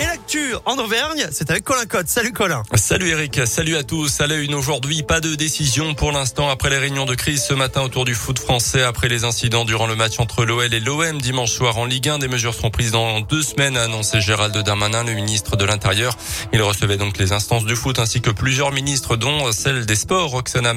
Et l'actu en Auvergne, c'est avec Colin Cotte. Salut Colin. Salut Eric, salut à tous. À la une aujourd'hui, pas de décision pour l'instant après les réunions de crise ce matin autour du foot français, après les incidents durant le match entre l'OL et l'OM dimanche soir en Ligue 1. Des mesures seront prises dans deux semaines, a annoncé Gérald Darmanin, le ministre de l'Intérieur. Il recevait donc les instances du foot ainsi que plusieurs ministres, dont celle des sports, Roxana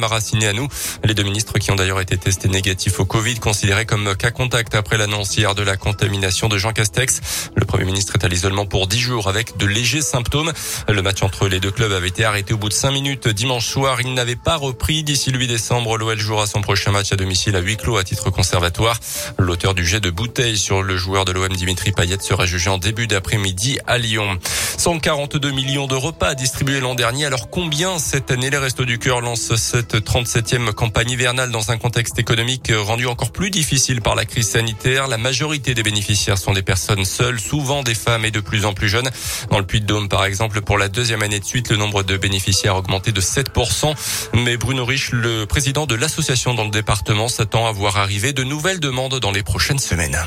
nous. Les deux ministres qui ont d'ailleurs été testés négatifs au Covid, considérés comme cas contact après l'annonce hier de la contamination de Jean Castex. Le Premier ministre est à l'isolement pour dix jours avec de légers symptômes. Le match entre les deux clubs avait été arrêté au bout de cinq minutes dimanche soir. Il n'avait pas repris d'ici le 8 décembre. L'OL jouera son prochain match à domicile à huis clos à titre conservatoire. L'auteur du jet de bouteille sur le joueur de l'OM Dimitri Payet sera jugé en début d'après-midi à Lyon. 142 millions de repas distribués l'an dernier. Alors combien cette année les Restos du Cœur lancent cette 37e campagne hivernale dans un contexte économique rendu encore plus difficile par la crise sanitaire? La majorité des bénéficiaires sont des personnes seules, souvent des femmes et de plus en plus jeunes. Dans le Puy-de-Dôme, par exemple, pour la deuxième année de suite, le nombre de bénéficiaires a augmenté de 7%. Mais Bruno Rich, le président de l'association dans le département, s'attend à voir arriver de nouvelles demandes dans les prochaines semaines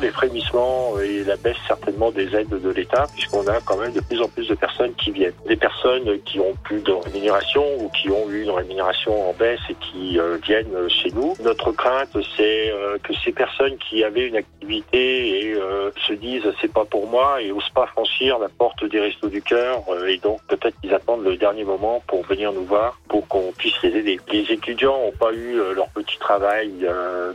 les frémissements et la baisse certainement des aides de l'État, puisqu'on a quand même de plus en plus de personnes qui viennent. Des personnes qui ont plus de rémunération ou qui ont eu une rémunération en baisse et qui euh, viennent chez nous. Notre crainte, c'est euh, que ces personnes qui avaient une activité et euh, se disent c'est pas pour moi et osent pas franchir la porte des restos du cœur et donc peut-être qu'ils attendent le dernier moment pour venir nous voir pour qu'on puisse les aider. Les étudiants n'ont pas eu leur petit travail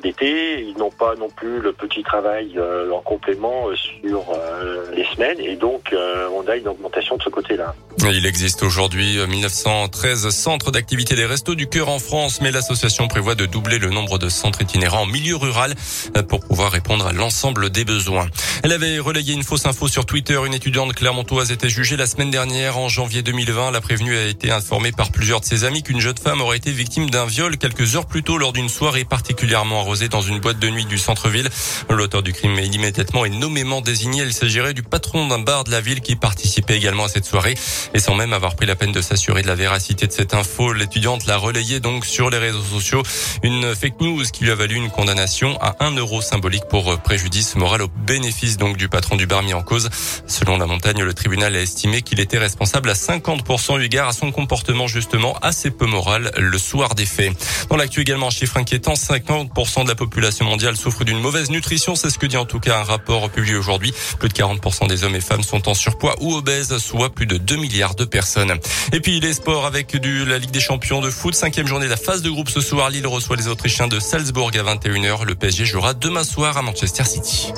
d'été, ils n'ont pas non plus le petit travail euh, en complément euh, sur euh, les semaines et donc on a une augmentation de ce côté-là. Il existe aujourd'hui 1913 centres d'activité des restos du cœur en France, mais l'association prévoit de doubler le nombre de centres itinérants en milieu rural pour pouvoir répondre à l'ensemble des besoins. Elle avait relayé une fausse info sur Twitter. Une étudiante clermontoise était jugée la semaine dernière en janvier 2020. La prévenue a été informée par plusieurs de ses amis qu'une jeune femme aurait été victime d'un viol quelques heures plus tôt lors d'une soirée particulièrement arrosée dans une boîte de nuit du centre-ville. L'auteur du crime est immédiatement et nommément désigné. Il s'agirait du patron d'un bar de la ville qui participait également à cette soirée. Et sans même avoir pris la peine de s'assurer de la véracité de cette info, l'étudiante l'a relayé donc sur les réseaux sociaux. Une fake news qui lui a valu une condamnation à un euro symbolique pour préjudice moral au bénéfice donc du patron du bar mis en cause. Selon la montagne, le tribunal a estimé qu'il était responsable à 50% eu égard à son comportement justement assez peu moral le soir des faits. Dans l'actu également, chiffre inquiétant, 50% de la population mondiale souffre d'une mauvaise nutrition. C'est ce que dit en tout cas un rapport publié aujourd'hui. Plus de 40% des hommes et femmes sont en surpoids ou obèses, soit plus de 2 milliards de personnes. Et puis les sports avec la Ligue des Champions de foot. Cinquième journée de la phase de groupe ce soir. Lille reçoit les Autrichiens de Salzbourg à 21h. Le PSG jouera demain soir à Manchester City.